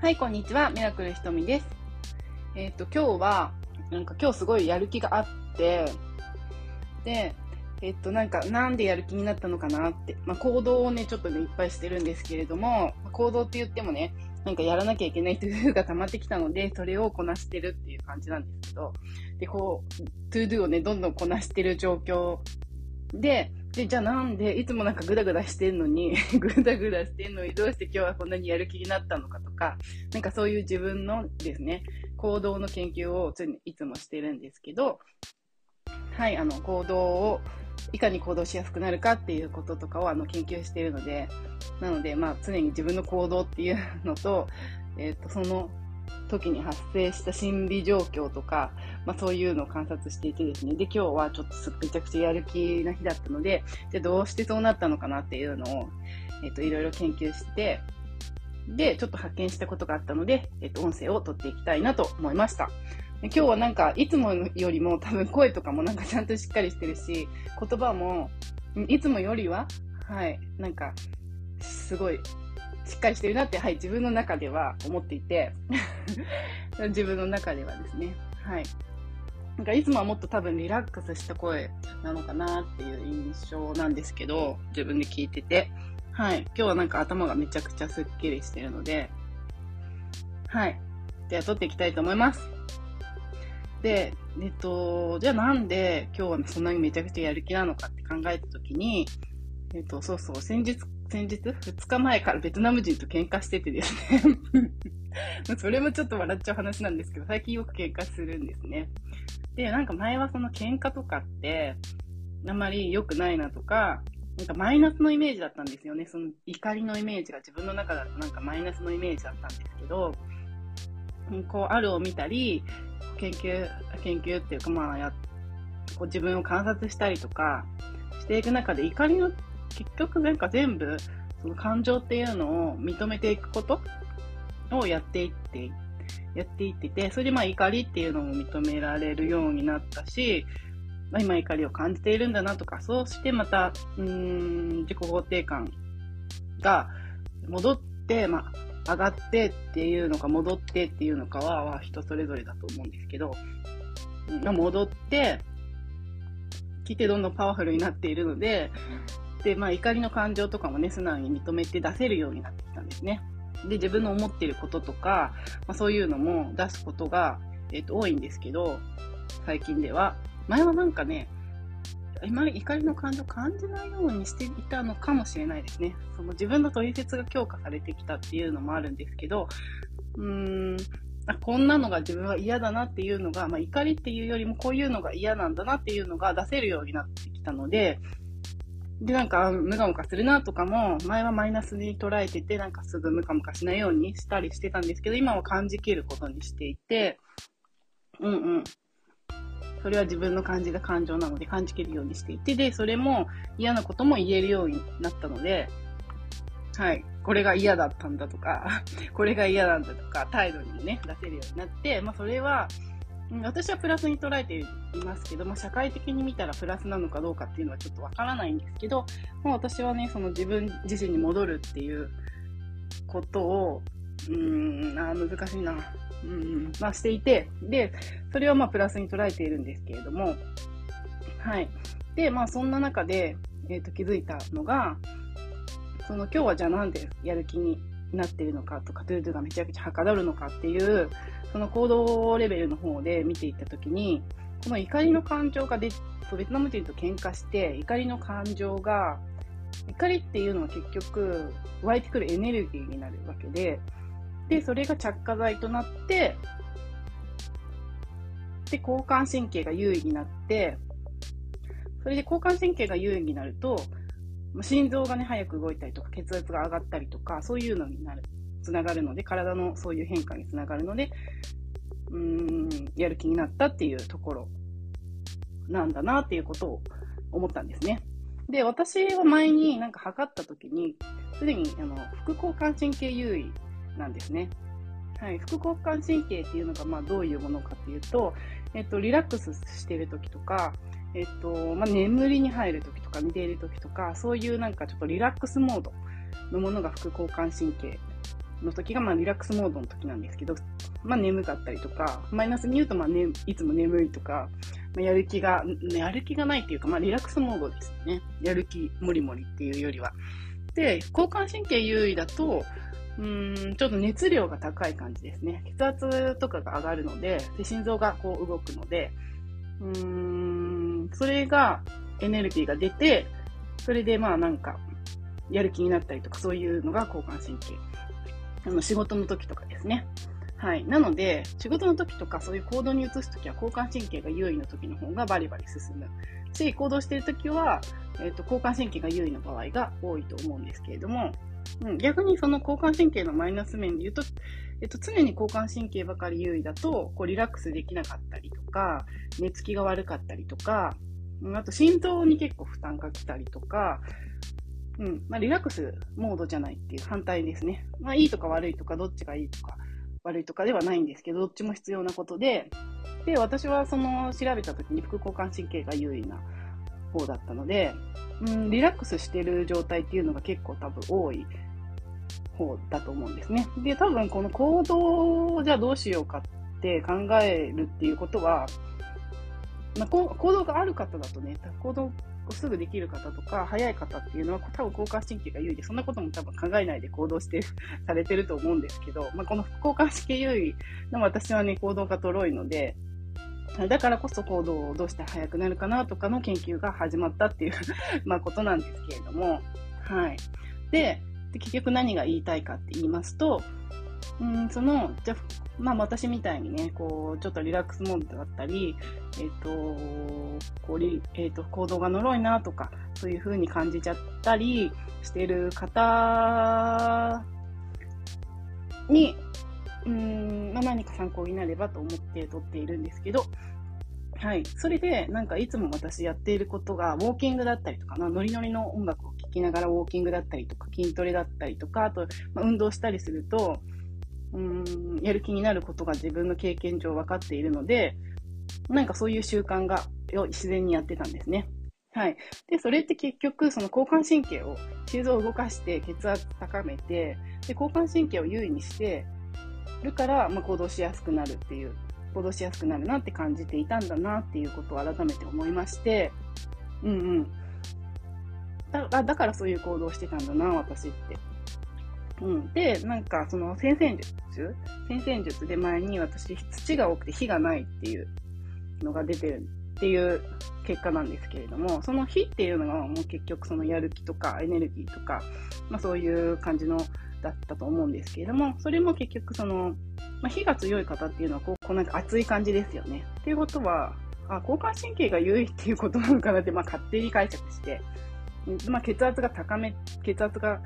はい、こんにちは。ミラクルひとみです。えっ、と、今日は、なんか今日すごいやる気があって、で、えっ、と、なんか、なんでやる気になったのかなって、まあ、行動をね、ちょっとね、いっぱいしてるんですけれども、行動って言ってもね、なんかやらなきゃいけない to do が溜まってきたので、それをこなしてるっていう感じなんですけど、で、こう、 to do をね、どんどんこなしてる状況で、で、じゃあなんで、いつもなんかグダグダしてんのに、グダグダしてんのに、どうして今日はこんなにやる気になったのかとか、なんかそういう自分のですね、行動の研究を常にいつもしてるんですけど、はい、あの、行動を、いかに行動しやすくなるかっていうこととかをあの研究しているので、なので、まあ、常に自分の行動っていうのと、えっ、と、その時に発生した心理状況とか、まあ、そういうのを観察していてですね、で、今日はちょっとめちゃくちゃやる気な日だったので、じゃあどうしてそうなったのかなっていうのを、えっ、と、いろいろ研究して、で、ちょっと発見したことがあったので、えっ、と、音声を取っていきたいなと思いました。今日はなんか、いつもよりも多分声とかもなんかちゃんとしっかりしてるし、言葉も、いつもよりは、はい、なんか、すごい、しっかりしてるなって、はい、自分の中では思っていて、自分の中ではですね、はい。なんかいつもはもっと多分リラックスした声なのかなっていう印象なんですけど、自分で聞いてて、はい。今日はなんか頭がめちゃくちゃスッキリしてるので、はい。では撮っていきたいと思います。で、えっと、じゃあなんで今日はそんなにめちゃくちゃやる気なのかって考えたときに、えっと、そうそう、先日、先日、2日前からベトナム人と喧嘩しててですね。それもちょっと笑っちゃう話なんですけど、最近よく喧嘩するんですね。で、なんか前はその喧嘩とかって、あまり良くないなとか、なんかマイナスのイメージだったんですよね。その怒りのイメージが自分の中だとなんかマイナスのイメージだったんですけど、こう、あるを見たり、研究、研究っていうかまあや、こう自分を観察したりとかしていく中で怒りの、結局なんか全部、その感情っていうのを認めていくことをやっていって、やっていってて、それでまあ怒りっていうのも認められるようになったし、まあ、今怒りを感じているんだなとか、そうしてまた、うん、自己肯定感が戻って、まあ、上がってっていうのか戻ってっていうのかは、は人それぞれだと思うんですけど、戻って、来てどんどんパワフルになっているので、で、まあ怒りの感情とかもね、素直に認めて出せるようになってきたんですね。で、自分の思ってることとか、まあ、そういうのも出すことが、えっ、と、多いんですけど、最近では。前はなんかね、今まで怒りの感情を感じないようにしていたのかもしれないですね。その自分の取説が強化されてきたっていうのもあるんですけど、うーん、こんなのが自分は嫌だなっていうのが、まあ、怒りっていうよりもこういうのが嫌なんだなっていうのが出せるようになってきたので、で、なんか、ムカムカするなとかも、前はマイナスに捉えてて、なんかすぐムカムカしないようにしたりしてたんですけど、今は感じきることにしていて、うんうん。それは自分の感じが感情なので感じきるようにしていて、で、それも嫌なことも言えるようになったので、はい。これが嫌だったんだとか、これが嫌なんだとか、態度にもね、出せるようになって、まあそれは、私はプラスに捉えていますけど、まあ、社会的に見たらプラスなのかどうかっていうのはちょっとわからないんですけど、まあ、私はね、その自分自身に戻るっていうことを、うん、あ難しいな。うん、まあしていて、で、それはまあプラスに捉えているんですけれども、はい。で、まあそんな中で、えっ、と気づいたのが、その今日はじゃあなんでやる気になってるのかとか、 to do がめちゃくちゃはかどるのかっていう、その行動レベルの方で見ていったときに、この怒りの感情がで、ベトナム人と喧嘩して、怒りの感情が、怒りっていうのは結局、湧いてくるエネルギーになるわけで、で、それが着火剤となって、で、交感神経が優位になって、それで交感神経が優位になると、心臓がね、早く動いたりとか、血圧が上がったりとか、そういうのになる、つながるので、体のそういう変化につながるので、うーん、やる気になったっていうところなんだなっていうことを思ったんですね。で、私は前になんか測った時に、すでにあの副交感神経優位なんですね。はい、副交感神経っていうのがまあどういうものかっていうと、えっと、リラックスしてる時とか、えっと、まあ、眠りに入る時とか寝ている時とか、そういうなんかちょっとリラックスモードのものが副交感神経の時が、まあ、リラックスモードの時なんですけど、まあ、眠かったりとか、マイナスに言うと、まあ、ね、いつも眠いとか、まあ、やる気が、やる気がないっていうか、まあ、リラックスモードですね。やる気もりもりっていうよりは。で、交感神経優位だと、うん、ちょっと熱量が高い感じですね。血圧とかが上がるので、で心臓がこう動くので、うーん、それがエネルギーが出て、それでまあなんか、やる気になったりとか、そういうのが交感神経。あの、仕事の時とかですね。はい。なので、仕事の時とか、そういう行動に移す時は、交感神経が優位の時の方がバリバリ進む。し、行動してる時は、えっ、ー、と、交感神経が優位の場合が多いと思うんですけれども、うん、逆にその交感神経のマイナス面で言うと、えっと、常に交感神経ばかり優位だと、こう、リラックスできなかったりとか、寝つきが悪かったりとか、あと心臓に結構負担が来たりとか、うん。まあ、リラックスモードじゃないっていう反対ですね。まあ、いいとか悪いとか、どっちがいいとか、悪いとかではないんですけど、どっちも必要なことで、で、私はその、調べた時に副交感神経が優位な方だったので、うん、リラックスしてる状態っていうのが結構多分多い方だと思うんですね。で、多分この行動をじゃあどうしようかって考えるっていうことは、まあ、行動がある方だとね、行動すぐできる方とか、早い方っていうのは、多分交感神経が優位で、そんなことも多分考えないで行動してされてると思うんですけど、まあ、この副交感神経優位の私はね、行動がとろいので、だからこそ行動をどうして早くなるかなとかの研究が始まったっていう まことなんですけれども、はい。で、で結局何が言いたいかって言いますと、うん、その、じゃまあ私みたいにね、こう、ちょっとリラックスモードだったり、えっ、ー、と、こう、えっ、ー、と、行動が呪いなとか、そういう風に感じちゃったりしてる方に、うん、何か参考になればと思って撮っているんですけど、はい。それで、なんかいつも私やっていることが、ウォーキングだったりとかな、ノリノリの音楽を聴きながらウォーキングだったりとか、筋トレだったりとか、あと、まあ、運動したりすると、うん、やる気になることが自分の経験上分かっているので、なんかそういう習慣が自然にやってたんですね。はい。で、それって結局、その交感神経を、心臓を動かして血圧高めて、で、交感神経を優位にしてるから、まあ、行動しやすくなるっていう、行動しやすくなるなって感じていたんだなっていうことを改めて思いまして、うんうん。だだからそういう行動してたんだな、私って。うん。で、なんか、その、先々術先々術で前に私、土が多くて火がないっていうのが出てるっていう結果なんですけれども、その火っていうのはもう結局そのやる気とかエネルギーとか、まあそういう感じのだったと思うんですけれども、それも結局その、まあ、火が強い方っていうのはこう、こうなんか熱い感じですよね。っていうことは、あ、交感神経が優位っていうことなのかなって、まあ勝手に解釈して、まあ血圧が高め、血圧が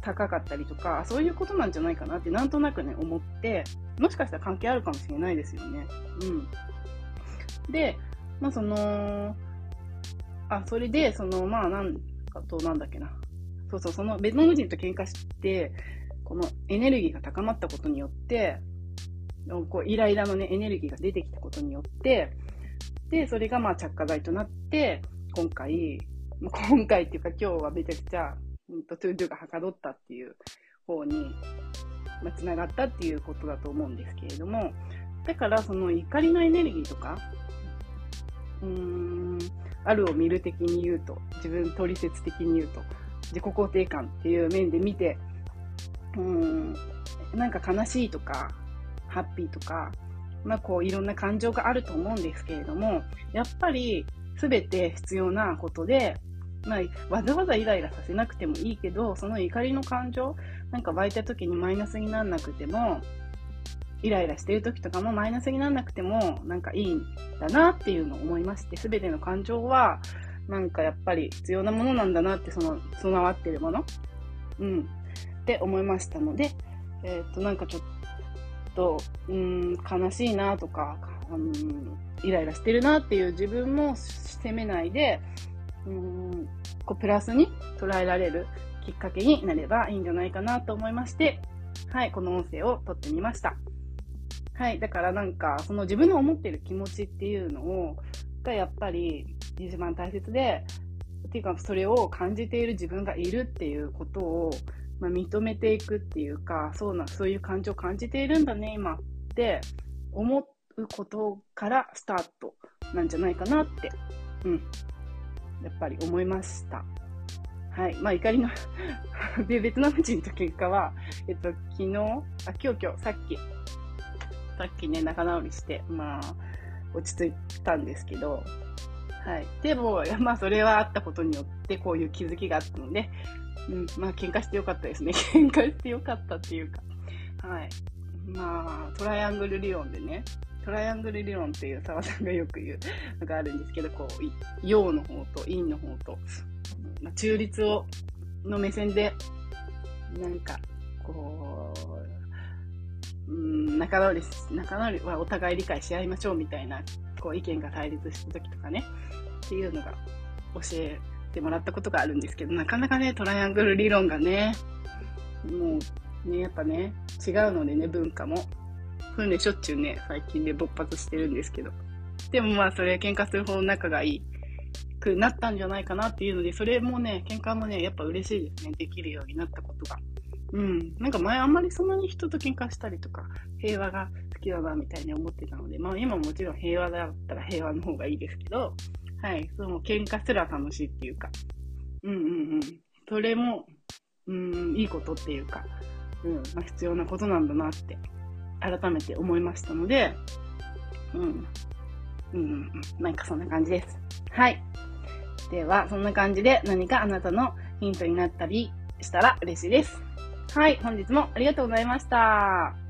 高かったりとか、そういうことなんじゃないかなってなんとなくね、思って、もしかしたら関係あるかもしれないですよね。うん。で、まあその、あ、それで、その、まあなんかと、なんだっけな。そうそう、そのベトナム人と喧嘩して、このエネルギーが高まったことによって、こうイライラのね、エネルギーが出てきたことによって、で、それがまあ着火剤となって、今回、今回っていうか今日はめちゃくちゃうんと、 to do がはかどったっていう方に、まあ、つながったっていうことだと思うんですけれども、だからその怒りのエネルギーとか、うーん、あるを見る的に言うと、自分取説的に言うと、自己肯定感っていう面で見て、うん、なんか悲しいとか、ハッピーとか、まあこういろんな感情があると思うんですけれども、やっぱり全て必要なことで、まあ、わざわざイライラさせなくてもいいけど、その怒りの感情、なんか湧いた時にマイナスにならなくても、イライラしてる時とかもマイナスにならなくても、なんかいいんだなっていうのを思いまして、すべての感情は、なんかやっぱり必要なものなんだなって、その、備わってるもの？うん。って思いましたので、えっ、と、なんかちょっと、うん、悲しいなとか、うん、イライラしてるなっていう自分も責めないで、うんこうプラスに捉えられるきっかけになればいいんじゃないかなと思いまして、はい、この音声を撮ってみました。はい、だからなんか、その自分の思ってる気持ちっていうのを、がやっぱり一番大切で、っていうか、それを感じている自分がいるっていうことを、まあ、認めていくっていうか、そうな、そういう感情を感じているんだね、今って思うことからスタートなんじゃないかなって、うん、やっぱり思いました。はい。まあ、怒りので、ベトナム人と結果は、えっと、昨日、あ、今日今日、さっき、さっきね、仲直りして、まあ、落ち着いたんですけど、はい。でも、まあ、それはあったことによって、こういう気づきがあったので、うん、まあ、喧嘩してよかったですね。喧嘩してよかったっていうか、はい。まあ、トライアングル理論でね、トライアングル理論っていう澤さんがよく言う のがあるんですけど、こう、陽の方と陰の方と、まあ、中立を、の目線で、なんか、こう、うん、仲直り、仲直りはお互い理解し合いましょうみたいな、こう、意見が対立した時とかね、っていうのが教えてもらったことがあるんですけど、なかなかね、トライアングル理論がね、もう、ね、やっぱね、違うのでね、文化も。そういうね、しょっちゅうね、最近で勃発してるんですけど。でもまあ、それ喧嘩する方の仲がいいくなったんじゃないかなっていうので、それもね、喧嘩もね、やっぱ嬉しいですね。できるようになったことが。うん。なんか前あんまりそんなに人と喧嘩したりとか、平和が好きだみたいに思ってたので、まあ今もちろん平和だったら平和の方がいいですけど、はい、その喧嘩すら楽しいっていうか、うんうんうん。それも、うん、いいことっていうか、うん、まあ必要なことなんだなって、改めて思いましたので、うん、うん、なんかそんな感じです。はい。では、そんな感じで何かあなたのヒントになったりしたら嬉しいです。はい、本日もありがとうございました。